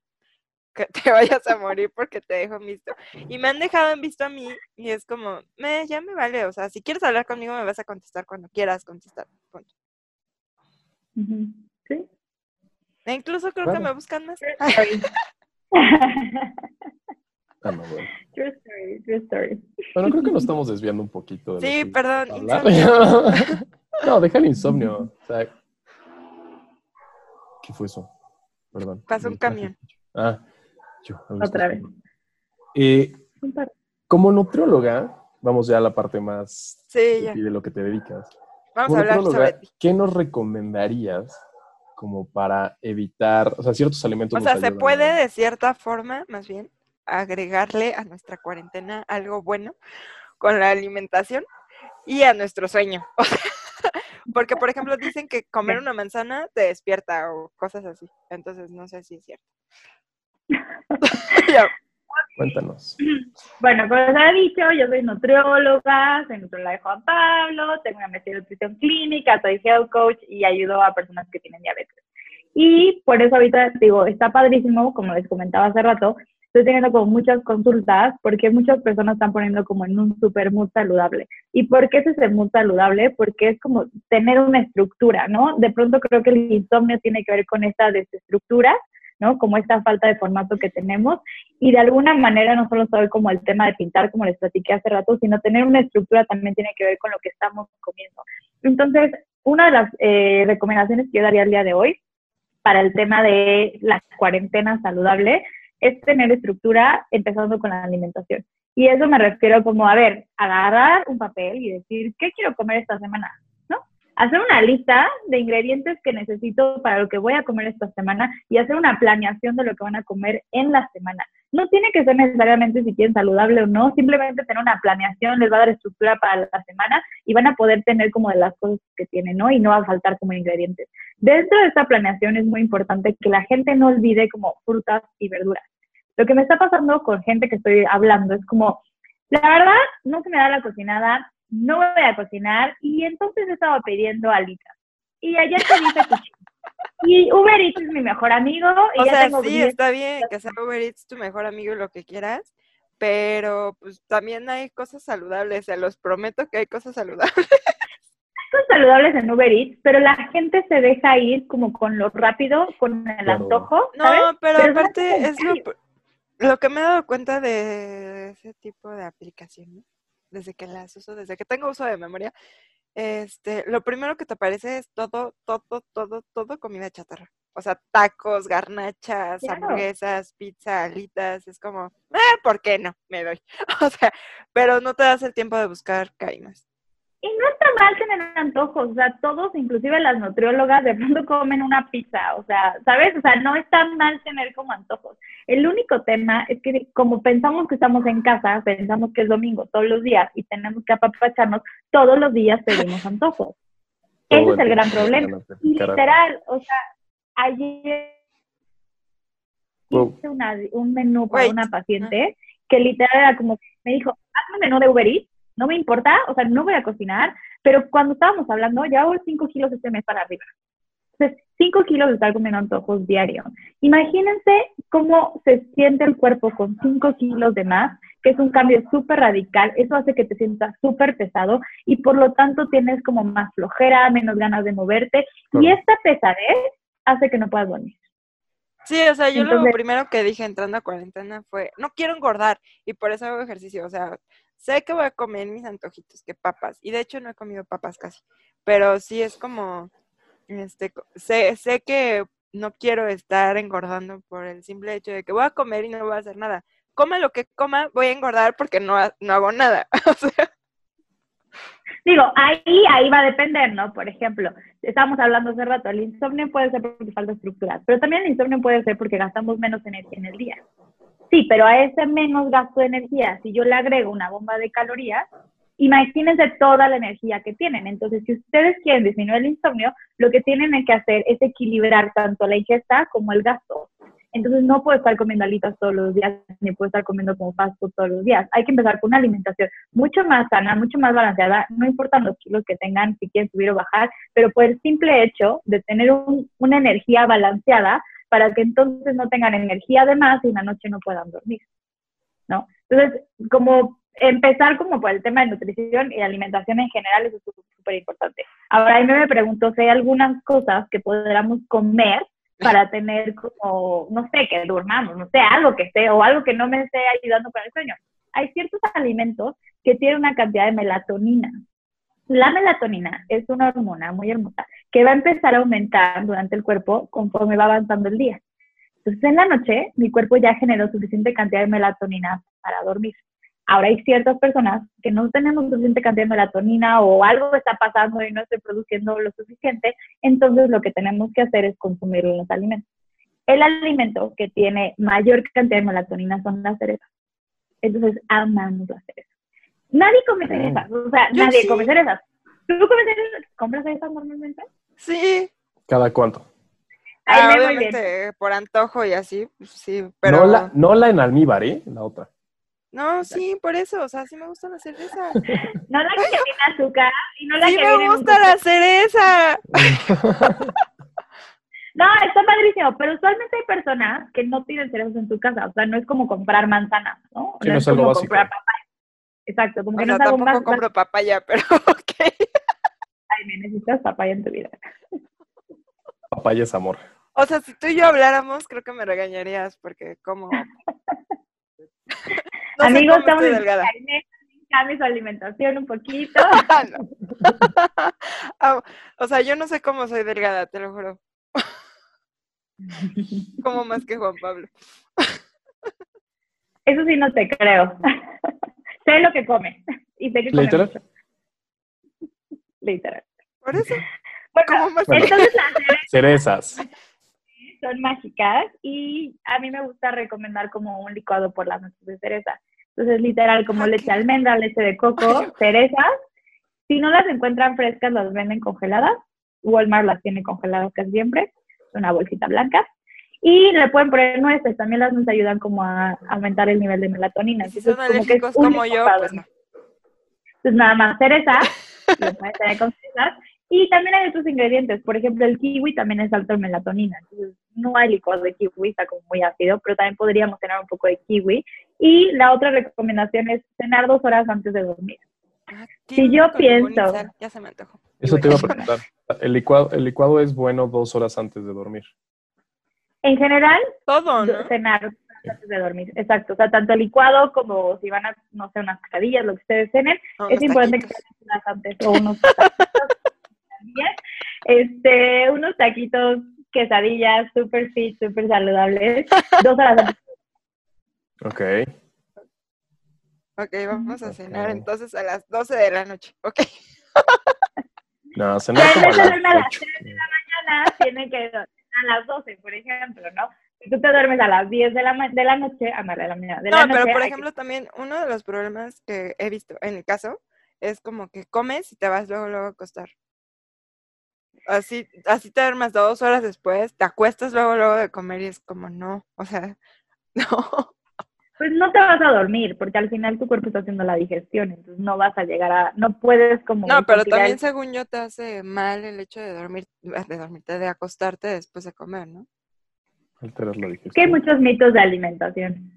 que te [LAUGHS] vayas a morir porque te dejo en visto. Y me han dejado en visto a mí y es como, me, ya me vale, o sea, si quieres hablar conmigo me vas a contestar cuando quieras contestar. punto. Sí. E incluso creo que me buscan más. [LAUGHS] [LAUGHS] True story. Ah, no, bueno. True story, true story. Bueno, creo que nos estamos desviando un poquito. de Sí, perdón, hablar. [LAUGHS] no, deja el insomnio. O sea, ¿qué fue eso? Perdón. Pasó un camión. Ah, yo. Otra vez. Eh, como nutrióloga, vamos ya a la parte más Sí, de ya. ti, de lo que te dedicas. Vamos Como a hablar sobre ti. ¿qué nos recomendarías como para evitar, o sea, ciertos alimentos O sea, se puede de cierta forma, más bien, agregarle a nuestra cuarentena algo bueno con la alimentación y a nuestro sueño. [LAUGHS] O sea, Porque, por ejemplo, dicen que comer una manzana te despierta o cosas así. Entonces, no sé si es cierto. [LAUGHS] Cuéntanos. Bueno, como les había dicho, yo soy nutrióloga, soy nutrióloga de Juan Pablo, tengo una maestría en nutrición clínica, soy health coach y ayudo a personas que tienen diabetes. Y por eso ahorita digo, está padrísimo, como les comentaba hace rato, estoy teniendo como muchas consultas porque muchas personas están poniendo como en un super mood saludable. ¿Y por qué es ese mood saludable? Porque es como tener una estructura, ¿no? De pronto creo que el insomnio tiene que ver con esta desestructura, ¿no? Como esta falta de formato que tenemos y de alguna manera no solo saber como el tema de pintar, como les platiqué hace rato, sino tener una estructura también tiene que ver con lo que estamos comiendo. Entonces, una de las eh, recomendaciones que yo daría el día de hoy para el tema de la cuarentena saludable es tener estructura empezando con la alimentación. Y eso me refiero como, a ver, agarrar un papel y decir, ¿qué quiero comer esta semana? Hacer una lista de ingredientes que necesito para lo que voy a comer esta semana y hacer una planeación de lo que van a comer en la semana. No tiene que ser necesariamente si quieren saludable o no, simplemente tener una planeación les va a dar estructura para la semana y van a poder tener como de las cosas que tienen, ¿no? Y no va a faltar como ingredientes. Dentro de esta planeación es muy importante que la gente no olvide como frutas y verduras. Lo que me está pasando con gente que estoy hablando es como, la verdad, no se me da la cocinada, no voy a cocinar y entonces estaba pidiendo alitas. Y ayer te dice cuchillo. Y Uber Eats es mi mejor amigo. Y o ya sea, tengo sí, 10 está bien que sea Uber Eats tu mejor amigo y lo que quieras, pero pues también hay cosas saludables, se los prometo que hay cosas saludables. [LAUGHS] son saludables en Uber Eats, pero la gente se deja ir como con lo rápido, con el Claro. antojo. No, ¿sabes? pero Pero es aparte es lo, lo que me he dado cuenta de ese tipo de aplicaciones, desde que las uso, desde que tengo uso de memoria, este, lo primero que te aparece es todo, todo, todo, todo comida chatarra. O sea, tacos, garnachas, Claro. hamburguesas, pizza, alitas, es como, eh, ¿por qué no? Me doy. [LAUGHS] O sea, pero no te das el tiempo de buscar caimas. Y no está mal tener antojos, o sea, todos, inclusive las nutriólogas, de pronto comen una pizza, o sea, ¿sabes? O sea, no está mal tener como antojos. El único tema es que como pensamos que estamos en casa, pensamos que es domingo todos los días y tenemos que apapacharnos, todos los días pedimos antojos. [LAUGHS] Ese es el gran problema. Y literal, o sea, ayer hice una- un menú para Wait. una paciente que literal era como, me dijo, hazme un menú de Uber Eats, no me importa, o sea, no voy a cocinar, pero cuando estábamos hablando, ya hago 5 kilos este mes para arriba. Entonces, 5 kilos de estar comiendo antojos diario. Imagínense cómo se siente el cuerpo con 5 kilos de más, que es un cambio súper radical. Eso hace que te sientas súper pesado y por lo tanto tienes como más flojera, menos ganas de moverte. Y esta pesadez hace que no puedas dormir. Sí, o sea, yo lo primero que dije entrando a cuarentena fue, no quiero engordar y por eso hago ejercicio. O sea, sé que voy a comer mis antojitos, que papas. Y de hecho no he comido papas casi. Pero sí es como, este, sé, sé que no quiero estar engordando por el simple hecho de que voy a comer y no voy a hacer nada. Coma lo que coma, voy a engordar porque no, no hago nada. [LAUGHS] Digo, ahí, ahí va a depender, ¿no? Por ejemplo, estábamos hablando hace rato, el insomnio puede ser porque falta estructura, pero también el insomnio puede ser porque gastamos menos energía en el día. Sí, pero a ese menos gasto de energía, si yo le agrego una bomba de calorías, imagínense toda la energía que tienen. Entonces, si ustedes quieren disminuir el insomnio, lo que tienen que hacer es equilibrar tanto la ingesta como el gasto. Entonces, no puedo estar comiendo alitas todos los días, ni puedo estar comiendo como fast food todos los días. Hay que empezar con una alimentación mucho más sana, mucho más balanceada, no importan los kilos que tengan, si quieren subir o bajar, pero por el simple hecho de tener un- una energía balanceada para que entonces no tengan energía de más y en la noche no puedan dormir, ¿no? Entonces, como empezar como por el tema de nutrición y alimentación en general, eso es súper importante. Ahora, a mí me pregunto si hay algunas cosas que podamos comer para tener como, no sé, que durmamos, no sé, algo que esté, o algo que no me esté ayudando para el sueño. Hay ciertos alimentos que tienen una cantidad de melatonina. La melatonina es una hormona muy hermosa que va a empezar a aumentar durante el cuerpo conforme va avanzando el día. Entonces, en la noche, mi cuerpo ya generó suficiente cantidad de melatonina para dormir. Ahora hay ciertas personas que no tenemos suficiente cantidad de melatonina o algo está pasando y no estoy produciendo lo suficiente, entonces lo que tenemos que hacer es consumir los alimentos. El alimento que tiene mayor cantidad de melatonina son las cerezas. Entonces, amamos las cerezas. Nadie come cerezas, o sea, Yo nadie sí. come cerezas. ¿Tú comes cerezas? ¿Compras cerezas normalmente? sí, ¿Cada cuánto? Ay, ah, me muy bien. obviamente por antojo y así, sí, pero... No, la, no la en almíbar, ¿eh? La otra. No, sí, por eso, o sea, sí me gusta la cereza. [LAUGHS] No la que tiene azúcar y no la Sí que viene me gusta la cereza. [LAUGHS] No, está padrísimo, pero usualmente hay personas que no tienen cerezas en su casa, o sea, no es como comprar manzanas, ¿no? Sí, no es algo como básico. comprar papaya. Exacto, como O que sea, no es algo tampoco más, compro papaya, [LAUGHS] pero ok. Ay, me necesitas papaya en tu vida. Papaya es amor. O sea, si tú y yo habláramos, creo que me regañarías porque [LAUGHS] como... No Amigos, cómo estamos en cambie su alimentación un poquito. [LAUGHS] Ah, no. Ah, o sea, yo no sé cómo soy delgada, te lo juro. Como más que Juan Pablo. Eso sí no te creo. Sé lo que come. Y sé que come ¿Literal? mucho. [LAUGHS] Literal. Por eso. [LAUGHS] Bueno, ¿Cómo más Bueno. entonces las [LAUGHS] cerezas son mágicas y a mí me gusta recomendar como un licuado por las noches de cereza. Entonces, literal, como leche de almendra, leche de coco, cerezas. Si no las encuentran frescas, las venden congeladas. Walmart las tiene congeladas casi siempre. Una bolsita blanca. Y le pueden poner nueces. También las nueces ayudan como a aumentar el nivel de melatonina. Si Entonces, son como que es como yo, pues no. Entonces, nada más cereza, [LAUGHS] lo pueden tener con cerezas. Y también hay otros ingredientes. Por ejemplo, el kiwi también es alto en melatonina. Entonces, no hay licuado de kiwi, está como muy ácido, pero también podríamos tener un poco de kiwi. Y la otra recomendación es cenar dos horas antes de dormir. Ah, Si kiwi yo pienso- Ya se me antojó. Eso te iba a [LAUGHS] preguntar. El licuado, el licuado es bueno dos horas antes de dormir. En general, Todo, ¿no? cenar antes de dormir. Exacto. O sea, tanto el licuado como si van a, no sé, unas quesadillas, lo que ustedes cenen, es importante que taquitos. sean horas antes o unos taquitos, quesadillas, [LAUGHS] este, unos taquitos, quesadillas, super fit, super saludables, dos horas antes. Ok. Ok, vamos a cenar entonces a las 12 de la noche. Ok. No, cenar como a las nada. ocho. Mañana tiene que dormir a las 12, por ejemplo, ¿no? Si tú te duermes a las 10 de la, ma- de la noche, a de la mañana, de la No, noche, pero por que- ejemplo también uno de los problemas que he visto en mi caso es como que comes y te vas luego luego a acostar. Así, así te duermes dos horas después, te acuestas luego luego de comer y es como no, o sea, [LAUGHS] no. Pues no te vas a dormir, porque al final tu cuerpo está haciendo la digestión, entonces no vas a llegar a, no puedes como... No, pero también el- según yo te hace mal el hecho de dormir, de dormirte, de acostarte después de comer, ¿no? Alteras la Es que hay digestión. muchos mitos de alimentación.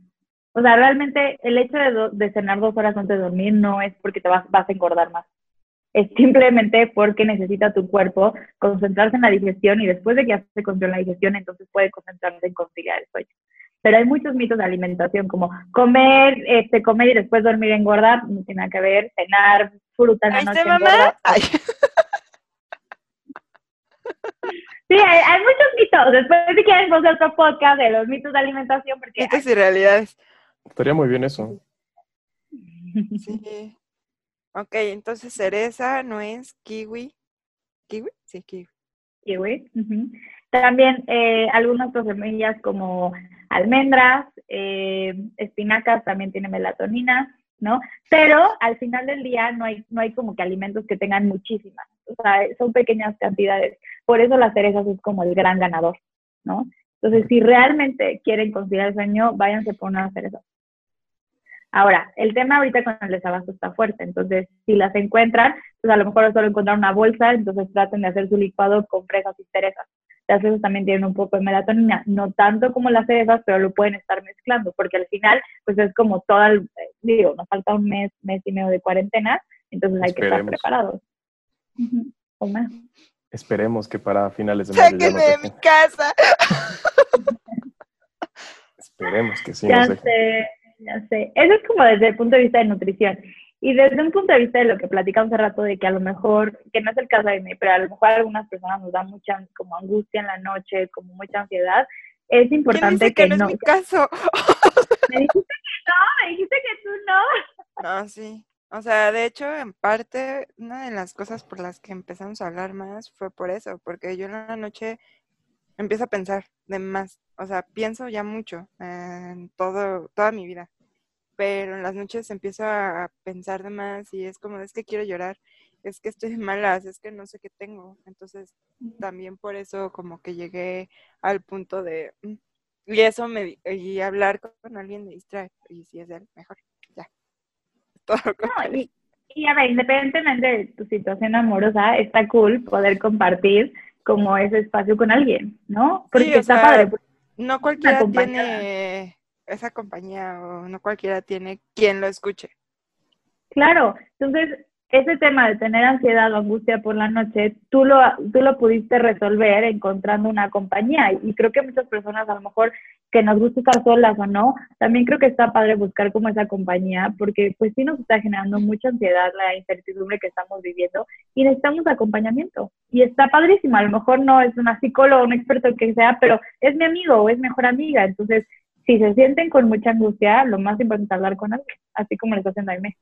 O sea, realmente el hecho de, do- de cenar dos horas antes de dormir no es porque te vas, vas a engordar más. Es simplemente porque necesita tu cuerpo concentrarse en la digestión y después de que ya se concentró en la digestión, entonces puede concentrarse en conciliar el sueño. Pero hay muchos mitos de alimentación, como comer, este, comer y después dormir engordar, no tiene nada que ver, cenar fruta en la ¿Ahí noche mamá? Ay, [LAUGHS] Sí, hay, hay muchos mitos. Después si quieren vamos a hacer otro podcast de los mitos de alimentación, porque mitos y realidades. Estaría muy bien eso. Sí. Ok, entonces cereza, nuez, kiwi. ¿Kiwi? Sí, kiwi. kiwi. ujú. También eh, algunas otras semillas como almendras, eh, espinacas también tienen melatonina, ¿no? Pero al final del día no hay, no hay como que alimentos que tengan muchísimas, o sea, son pequeñas cantidades. Por eso las cerezas es como el gran ganador, ¿no? Entonces, si realmente quieren conciliar el sueño, váyanse por unas cerezas. Ahora, el tema ahorita con el desabasto está fuerte, entonces si las encuentran, pues a lo mejor solo encontrar una bolsa, entonces traten de hacer su licuado con fresas y cerezas. Las fresas también tienen un poco de melatonina, no tanto como las cerezas, pero lo pueden estar mezclando, porque al final, pues es como todo el, eh, digo, nos falta un mes, mes y medio de cuarentena, entonces hay que estar preparados. O más. Esperemos que para finales de mayo Sáquenme de mi casa. Esperemos que sí ya nos dejen. sé, ya sé. Eso es como desde el punto de vista de nutrición. Y desde un punto de vista de lo que platicamos hace rato, de que a lo mejor, que no es el caso de mí, pero a lo mejor a algunas personas nos da mucha como angustia en la noche, como mucha ansiedad, es ¿Quién importante dice que no es no. mi [LAUGHS] caso? Me dijiste que no, me dijiste que tú no. No, sí. O sea, de hecho, en parte, una de las cosas por las que empezamos a hablar más fue por eso, porque yo en la noche empiezo a pensar de más. O sea, pienso ya mucho en todo, toda mi vida. Pero en las noches empiezo a pensar de más y es como, es que quiero llorar, es que estoy de malas, es que no sé qué tengo. Entonces, también por eso como que llegué al punto de... mm, Y eso me... Y hablar con alguien me distrae. Y si es él, mejor. Ya. [LAUGHS] Todo lo No, y, y a ver, independientemente de tu situación amorosa, está cool poder compartir como ese espacio con alguien, ¿no? Porque Sí, está sea, padre. No cualquiera tiene esa compañía o no cualquiera tiene quien lo escuche. Claro, entonces ese tema de tener ansiedad o angustia por la noche, tú lo, tú lo pudiste resolver encontrando una compañía y creo que muchas personas a lo mejor que nos gusta estar solas o no, también creo que está padre buscar como esa compañía, porque pues sí nos está generando mucha ansiedad la incertidumbre que estamos viviendo y necesitamos acompañamiento. Y está padrísimo, a lo mejor no es una psicóloga, un experto que sea, pero es mi amigo o es mejor amiga, entonces si se sienten con mucha angustia, lo más importante es hablar con alguien, así como les hacen a Aime.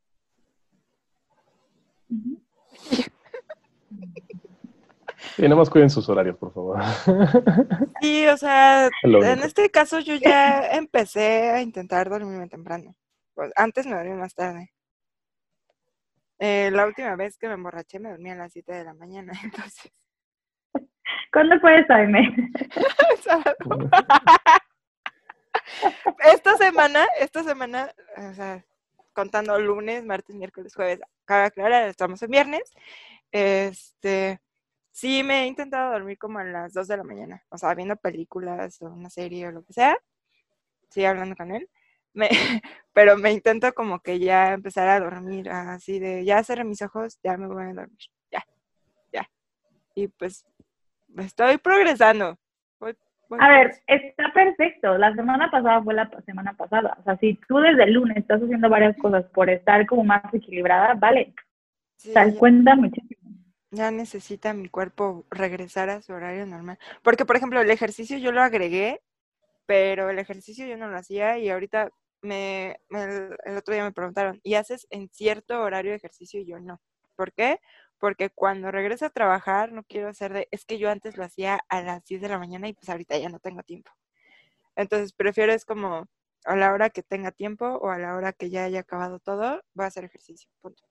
Y nada más cuiden sus horarios, por favor. [LAUGHS] Sí, o sea, en este caso yo ya empecé a intentar dormirme temprano. Pues antes me dormía más tarde. Eh, la última vez que me emborraché me dormí a las 7 de la mañana, [LAUGHS] entonces. ¿Cuándo fue eso, Aime? [LAUGHS] Semana, esta semana, o sea, contando lunes, martes, miércoles, jueves, cada aclarar, estamos en viernes. Este, sí me he intentado dormir como a las 2 de la mañana, o sea, viendo películas o una serie o lo que sea. Sí, hablando con él. Me, [LAUGHS] pero me intento como que ya empezar a dormir así de ya cerré mis ojos, ya me voy a dormir. Ya, ya. Y pues estoy progresando. A ver, está perfecto. La semana pasada fue la semana pasada. O sea, si tú desde el lunes estás haciendo varias cosas por estar como más equilibrada, vale, Sí, ya- cuenta muchísimo. ya necesita mi cuerpo regresar a su horario normal. Porque, por ejemplo, el ejercicio yo lo agregué, pero el ejercicio yo no lo hacía y ahorita me, me- el, el otro día me preguntaron, ¿y haces en cierto horario de ejercicio? Y yo no. ¿Por qué? Porque cuando regreso a trabajar no quiero hacer de, es que yo antes lo hacía a las 10 de la mañana y pues ahorita ya no tengo tiempo. Entonces prefiero es como a la hora que tenga tiempo o a la hora que ya haya acabado todo, voy a hacer ejercicio. Punto.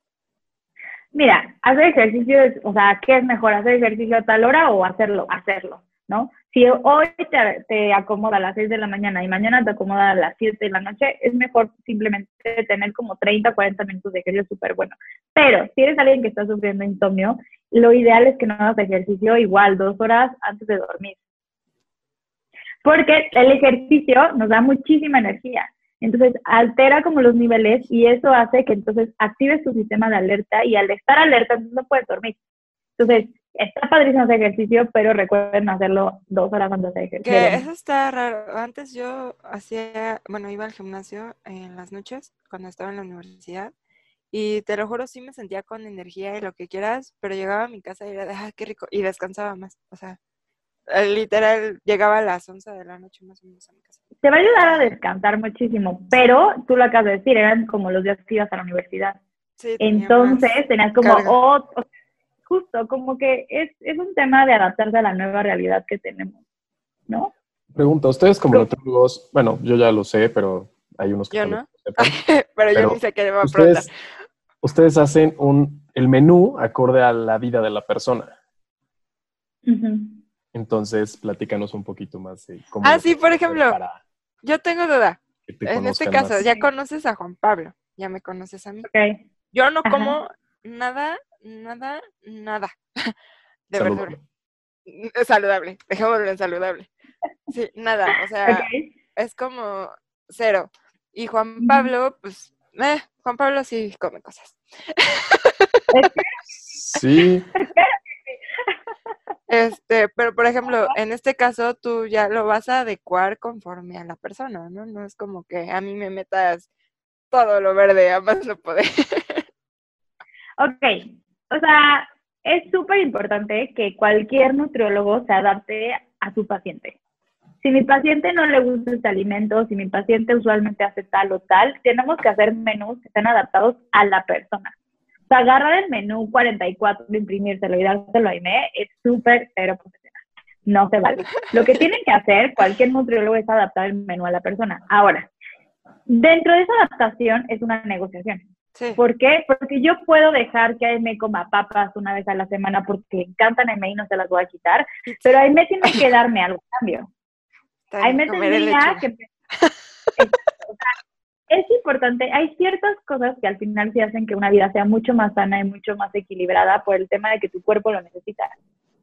Mira, hacer ejercicio, es, o sea, ¿qué es mejor? ¿Hacer ejercicio a tal hora o hacerlo? Hacerlo, ¿no? Si hoy te, te acomoda a las 6 de la mañana y mañana te acomoda a las 7 de la noche, es mejor simplemente tener como 30, 40 minutos de ejercicio súper bueno. Pero si eres alguien que está sufriendo insomnio, lo ideal es que no hagas ejercicio igual dos horas antes de dormir. Porque el ejercicio nos da muchísima energía. Entonces altera como los niveles y eso hace que entonces actives tu sistema de alerta y al estar alerta no puedes dormir. Entonces está padrísimo hacer ejercicio, pero recuerden hacerlo dos horas antes de ejercicio. Que eso está raro. Antes yo hacía, bueno, iba al gimnasio en las noches cuando estaba en la universidad y te lo juro, sí me sentía con energía y lo que quieras, pero llegaba a mi casa y era de, ah, qué rico, y descansaba más. O sea, eh, literal, llegaba a las 11 de la noche más o menos a mi casa. Te va a ayudar a descansar muchísimo, pero tú lo acabas de decir, eran como los días que ibas a la universidad. Sí, Entonces tenías como otro, justo como que es, es un tema de adaptarse a la nueva realidad que tenemos, ¿no? Pregunta, ustedes como nutrólogos, bueno, yo ya lo sé, pero hay unos que Yo no. sepan. [LAUGHS] pero yo ni sé qué le iba a preguntar. Ustedes, ustedes hacen un, el menú acorde a la vida de la persona. Entonces, platícanos un poquito más de cómo. Ah, sí, por ejemplo, Para Yo tengo duda. En este caso, más. ya conoces a Juan Pablo, ya me conoces a mí. Ok. Yo no Ajá. como nada, nada, nada [LAUGHS] de Saludable. verdura. Mm, Saludable, dejémoslo en saludable. Sí, nada, o sea, es como cero. Y Juan. Pablo, pues, eh, Juan Pablo sí come cosas. Sí, Este, pero por ejemplo, en este caso tú ya lo vas a adecuar conforme a la persona, ¿no? No es como que a mí me metas todo lo verde a más no poder. Ok, o sea, es súper importante que cualquier nutriólogo se adapte a su paciente. Si mi paciente no le gusta este alimento, si mi paciente usualmente hace tal o tal, tenemos que hacer menús que estén adaptados a la persona. O sea, agarrar el menú 44, imprimírselo y dárselo a Aime es súper cero profesional. No se vale. Lo que tiene que hacer cualquier nutriólogo es adaptar el menú a la persona. Ahora, dentro de esa adaptación es una negociación. Sí. ¿Por qué? Porque yo puedo dejar que Aime coma papas una vez a la semana porque le encantan a Aime y no se las voy a quitar, pero Aime tiene que darme algo a cambio. Aime tendría que... Es, importante, hay ciertas cosas que al final sí hacen que una vida sea mucho más sana y mucho más equilibrada por el tema de que tu cuerpo lo necesita.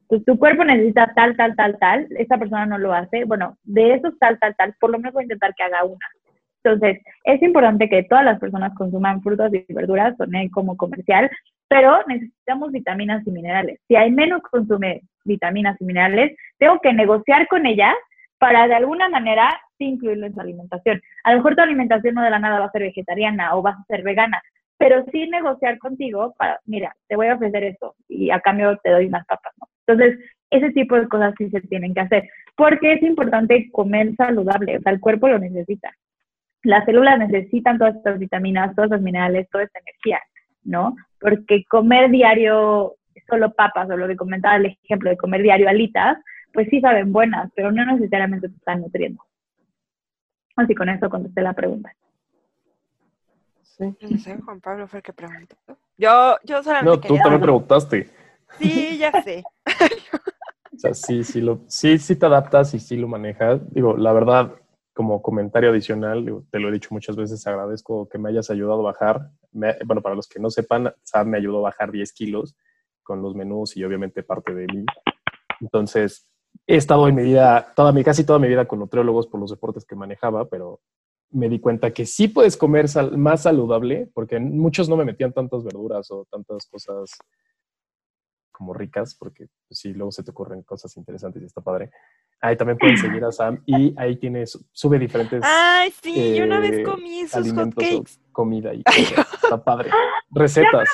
Tu cuerpo necesita tal, tal, tal, tal, esa persona no lo hace, bueno, de esos tal, tal, tal, por lo menos voy a intentar que haga una. Entonces, es importante que todas las personas consuman frutas y verduras, soné como comercial, pero necesitamos vitaminas y minerales. Si hay menos consume vitaminas y minerales, tengo que negociar con ellas para de alguna manera incluirlo en su alimentación. A lo mejor tu alimentación no de la nada va a ser vegetariana o va a ser vegana, pero sí negociar contigo para, mira, te voy a ofrecer esto y a cambio te doy unas papas, ¿no? Entonces, ese tipo de cosas sí se tienen que hacer, porque es importante comer saludable, o sea, el cuerpo lo necesita. Las células necesitan todas estas vitaminas, todas las minerales, toda esta energía, ¿no? Porque comer diario solo papas, o lo que comentaba el ejemplo de comer diario alitas, pues sí saben buenas, pero no necesariamente te están nutriendo. Así con eso contesté la pregunta. Sí. No sé, Juan Pablo fue el que preguntó. Yo, yo solamente. No, tú también preguntaste. Sí, ya sé. [LAUGHS] o sea, sí, sí, lo, sí, sí te adaptas y sí lo manejas. Digo, la verdad, como comentario adicional, te lo he dicho muchas veces, agradezco que me hayas ayudado a bajar. bueno, para los que no sepan, Sam me ayudó a bajar 10 kilos con los menús y obviamente parte de mí. Entonces, he estado en mi vida, toda mi, casi toda mi vida con nutriólogos por los deportes que manejaba, pero me di cuenta que sí puedes comer más saludable, porque muchos no me metían tantas verduras o tantas cosas como ricas, porque pues, sí, luego se te ocurren cosas interesantes y está padre. Ahí también pueden [LAUGHS] seguir a Sam y ahí tienes, sube diferentes. Ay, sí, yo una vez eh, comí esos hotcakes. Comida y [LAUGHS] está padre. [LAUGHS] Recetas.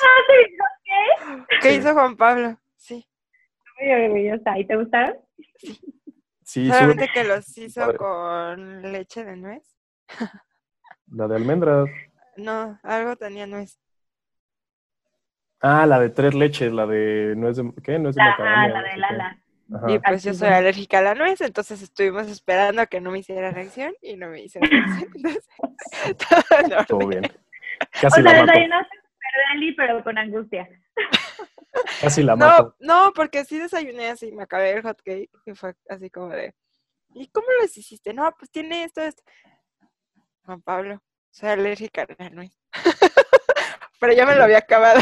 ¿Qué hizo Juan Pablo? Sí. Muy orgullosa. ¿Y te gustaron? Sí. sí Solamente que los hizo con leche de nuez. La de almendras. No, algo tenía nuez. Ah, la de tres leches, la de nuez de ¿qué? Nuez de macadamia. la de Lala. Y pues yo soy alérgica a la nuez, entonces estuvimos esperando a que no me hiciera reacción y no me hizo reacción. [LAUGHS] Entonces, [LAUGHS] todo, bien. Casi o sea, desayunaste deli, pero con angustia. [LAUGHS] Casi la mato. No, no, porque sí desayuné así, me acabé el hot cake y fue así como de, ¿y cómo lo hiciste? No, pues tiene esto, esto. Juan Pablo, soy alérgica a la nuez. Pero ya me lo había acabado.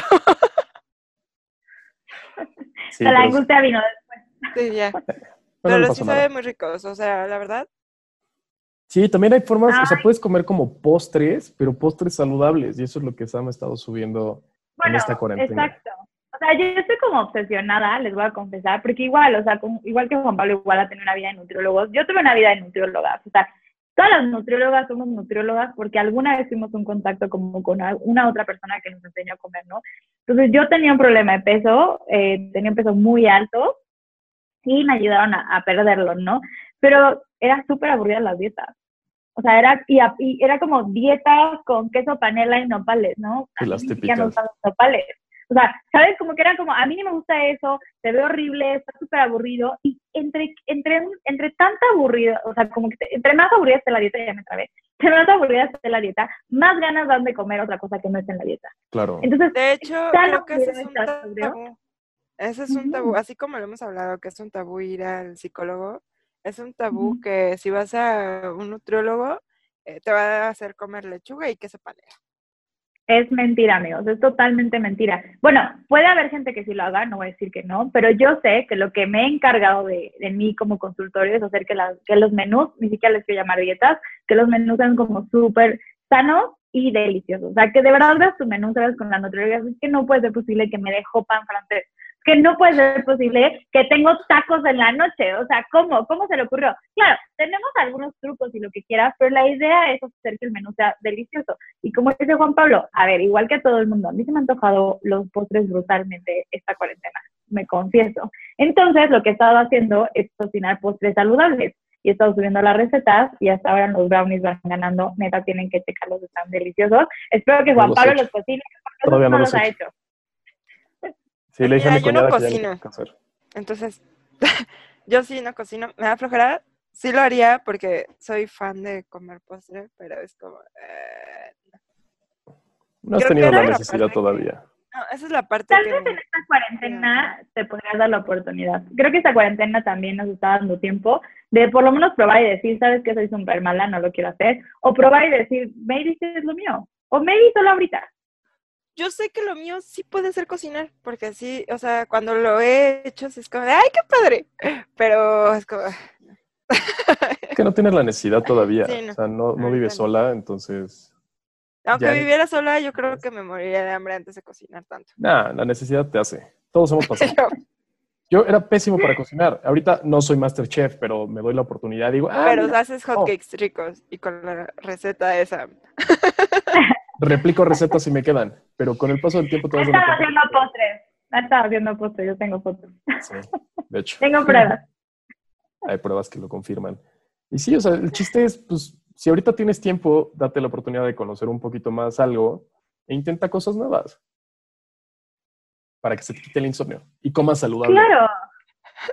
la angustia vino después. Sí, ya. pero sí sabe muy ricos, o sea, la verdad. Sí, también hay formas, o sea, puedes comer como postres, pero postres saludables, y eso es lo que Sam ha estado subiendo en esta cuarentena. Exacto. O sea, yo estoy como obsesionada, les voy a confesar, porque igual, o sea, igual que Juan Pablo, igual ha tenido una vida de nutriólogos, yo tuve una vida de nutriólogas, o sea, todas las nutriólogas somos nutriólogas porque alguna vez tuvimos un contacto como con una otra persona que nos enseñó a comer, ¿no? Entonces yo tenía un problema de peso, eh, tenía un peso muy alto y me ayudaron a, perderlo, ¿no? Pero era súper aburrida las dietas. O sea, era, y, era como dietas con queso, panela y nopales, ¿no? Y las típicas. nopales. O sea, ¿sabes? Como que era como, a mí no me gusta eso, se ve horrible, está súper aburrido. Y entre, entre, entre tanta aburrido, o sea, como que entre más aburrida esté la dieta, ya me trabé, entre más aburrida esté la dieta, más ganas dan de comer otra cosa que no esté en la dieta. Claro. Entonces, de hecho, creo que ese es un tabú. Ese es un tabú, así como lo hemos hablado, que es un tabú ir al psicólogo, es un tabú que si vas a un nutriólogo, eh, te va a hacer comer lechuga y queso panela. Es mentira, amigos, es totalmente mentira. Bueno, puede haber gente que sí lo haga, no voy a decir que no, pero yo sé que lo que me he encargado de, de mí como consultorio es hacer que, que los menús, ni siquiera les quiero llamar dietas, que los menús sean como súper sanos y deliciosos. O sea, que de verdad veas tu menú, sabes, con la nutrióloga, es que no puede ser posible que me dejo pan francés que no puede ser posible que tengo tacos en la noche. O sea, ¿cómo? ¿Cómo se le ocurrió? Claro, tenemos algunos trucos y lo que quieras, pero la idea es hacer que el menú sea delicioso. Y como dice Juan Pablo, a ver, igual que a todo el mundo, a mí se me han antojado los postres brutalmente esta cuarentena, me confieso. Entonces, lo que he estado haciendo es cocinar postres saludables. Y he estado subiendo las recetas y hasta ahora los brownies van ganando. Neta, tienen que checarlos, están deliciosos. Espero que Juan Pablo los cocine, porque no, los, ha hecho. Sí, le dije a mi yo no cocino. Entonces, [LAUGHS] yo sí no cocino. Me da flojera. Sí lo haría porque soy fan de comer postre, pero es como... Eh, no has tenido la necesidad todavía. No, esa es la parte Tal vez en esta cuarentena te podrías dar la oportunidad. Creo que esta cuarentena también nos está dando tiempo de por lo menos probar y decir, sabes que soy súper mala, no lo quiero hacer. O probar y decir, maybe es lo mío. O maybe solo ahorita yo sé que lo mío sí puede ser cocinar, porque sí, o sea, cuando lo he hecho, es como, ¡ay, qué padre! Pero es como... [LAUGHS] que no tienes la necesidad todavía, o sea, no, no vives sola, entonces... Aunque viviera sola, yo creo que me moriría de hambre antes de cocinar tanto. Nah, la necesidad te hace. Todos hemos pasado. [LAUGHS] Yo era pésimo para cocinar. Ahorita no soy Masterchef, pero me doy la oportunidad. Digo, ah, Pero mira, haces hotcakes ricos y con la receta esa. [LAUGHS] replico recetas y me quedan. Pero con el paso del tiempo te vas cuenta. haciendo postres. Ha estado haciendo postres. Yo tengo fotos. Sí, de hecho, Tengo pruebas. hay pruebas que lo confirman. Y sí, o sea, el chiste es, pues, si ahorita tienes tiempo, date la oportunidad de conocer un poquito más algo e intenta cosas nuevas para que se te quite el insomnio y comas saludable. Claro.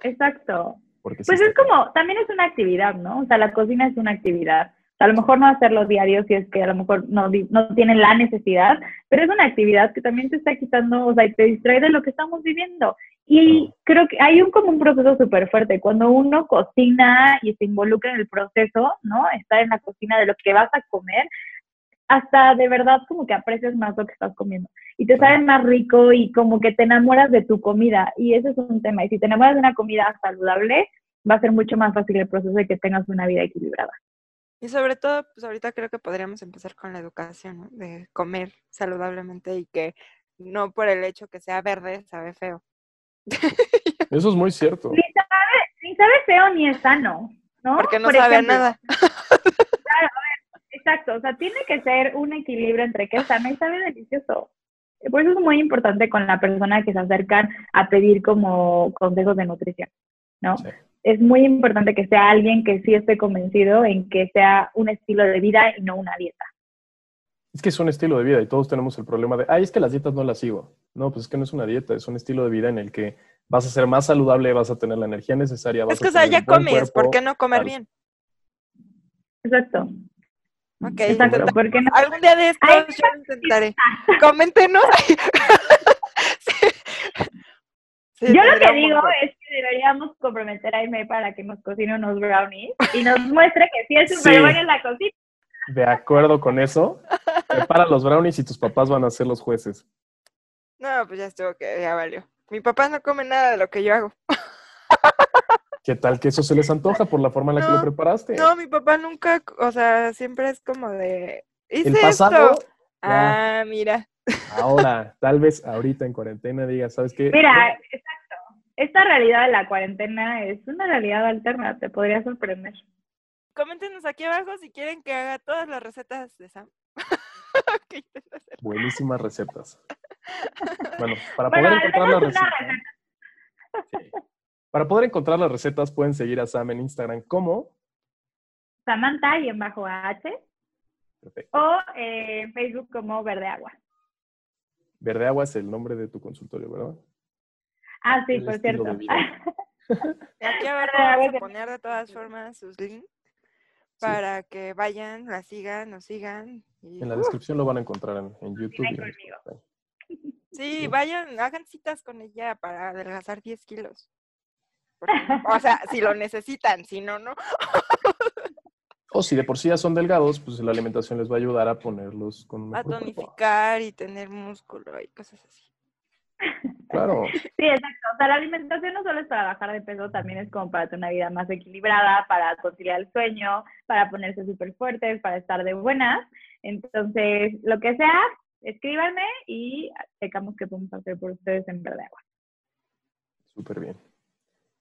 Exacto. Porque sí Pues está es como, también es una actividad, ¿no? O sea, la cocina es una actividad. A lo mejor no hacerlo diario si es que a lo mejor no, no tienen la necesidad, pero es una actividad que también te está quitando, o sea, y te distrae de lo que estamos viviendo. Y creo que hay un como un proceso súper fuerte. Cuando uno cocina y se involucra en el proceso, ¿no? Estar en la cocina de lo que vas a comer, hasta de verdad como que aprecias más lo que estás comiendo. Y te sabe más rico y como que te enamoras de tu comida. Y ese es un tema. Y si te enamoras de una comida saludable, va a ser mucho más fácil el proceso de que tengas una vida equilibrada. Y sobre todo, pues ahorita creo que podríamos empezar con la educación, ¿no? De comer saludablemente y que no por el hecho que sea verde sabe feo. [LAUGHS] Eso es muy cierto. Ni sabe, ni sabe feo ni es sano, ¿no? Porque no Por sabe a ejemplo, nada. [LAUGHS] Exacto, o sea, tiene que ser un equilibrio entre que es sano y sabe delicioso. Por eso es muy importante con la persona que se acercan a pedir como consejos de nutrición, ¿no? Sí. Es muy importante que sea alguien que sí esté convencido en que sea un estilo de vida y no una dieta. Es que es un estilo de vida y todos tenemos el problema de, ay, es que las dietas no las sigo. No, pues es que no es una dieta, es un estilo de vida en el que vas a ser más saludable, vas a tener la energía necesaria. Vas Es que, o a sea, tener ya comes, ¿por qué no comer bien? Exacto, Ok, exacto. ¿Por qué no? algún día de estos Ay, yo intentaré. Coméntenos. [LAUGHS] Sí. Sí, Yo lo que digo es que deberíamos comprometer a Aime para que nos cocine unos brownies y [LAUGHS] nos muestre que sí es Sí. súper buena en la cocina. De acuerdo con eso, prepara los brownies y tus papás van a ser los jueces. No, pues ya estuvo que ya valió. Mi papá no come nada de lo que yo hago. [LAUGHS] ¿Qué tal que eso se les antoja por la forma en la que lo preparaste? No, mi papá nunca, o sea, siempre es como de. Hice El pasado, esto. Ah, mira. Ahora, tal vez ahorita en cuarentena digas, ¿sabes qué? Mira, exacto. Esta realidad de la cuarentena es una realidad alterna, te podría sorprender. Coméntenos aquí abajo si quieren que haga todas las recetas de Sam. [LAUGHS] Buenísimas recetas. Bueno, para Bueno, poder encontrar las recetas. Sí. Para poder encontrar las recetas pueden seguir a Sam en Instagram como Samantha y en bajo H perfecto. o eh, en Facebook como Verde Agua. Verde Agua es el nombre de tu consultorio, ¿verdad? Ah, sí, El por cierto. de aquí abajo Verde, vamos a poner de todas formas sus links Sí. para que vayan, la sigan, nos sigan. Y, En la ¡uh! descripción lo van a encontrar en, en YouTube. Y en. Sí, Sí. vayan, hagan citas con ella para adelgazar 10 kilos. Porque, o sea, si lo necesitan, si no, no. [LAUGHS] O si de por sí ya son delgados, pues la alimentación les va a ayudar a ponerlos con un A mejor cuerpo. tonificar y tener músculo y cosas así. Claro. [LAUGHS] Sí, exacto. O sea, la alimentación no solo es para bajar de peso, también es como para tener una vida más equilibrada, para conciliar el sueño, para ponerse súper fuertes, para estar de buenas. Entonces, lo que sea, escríbanme y checamos qué podemos hacer por ustedes en Verde Agua. Súper bien.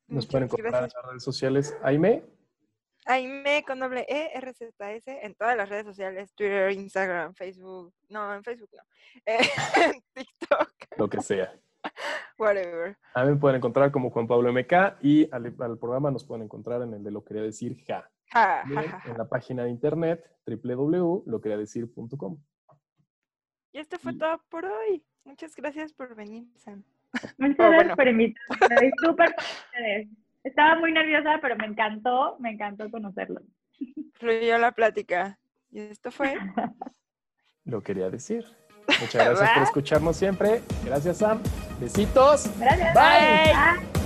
Nos Muchas pueden encontrar en las redes sociales. Aime, Aime con doble E, RZS, en todas las redes sociales, Twitter, Instagram, Facebook, no, en Facebook no, [LAUGHS] eh, en TikTok, lo que sea. [LAUGHS] whatever. A mí me pueden encontrar como Juan Pablo MK y al, al programa nos pueden encontrar en el de Lo Quería Decir Ja. Ja, en la página de internet www.loqueriadecir.com. Y esto fue Y- todo por hoy. Muchas gracias por venir, Sam. Muchas Oh, gracias bueno. por invitarme. Estoy súper con ustedes. Estaba muy nerviosa, pero me encantó, me encantó conocerlos. Fluyó la plática. Y esto fue. [LAUGHS] Lo quería decir. Muchas gracias por escucharnos siempre. Gracias, Sam. Besitos. Gracias. Bye. Bye.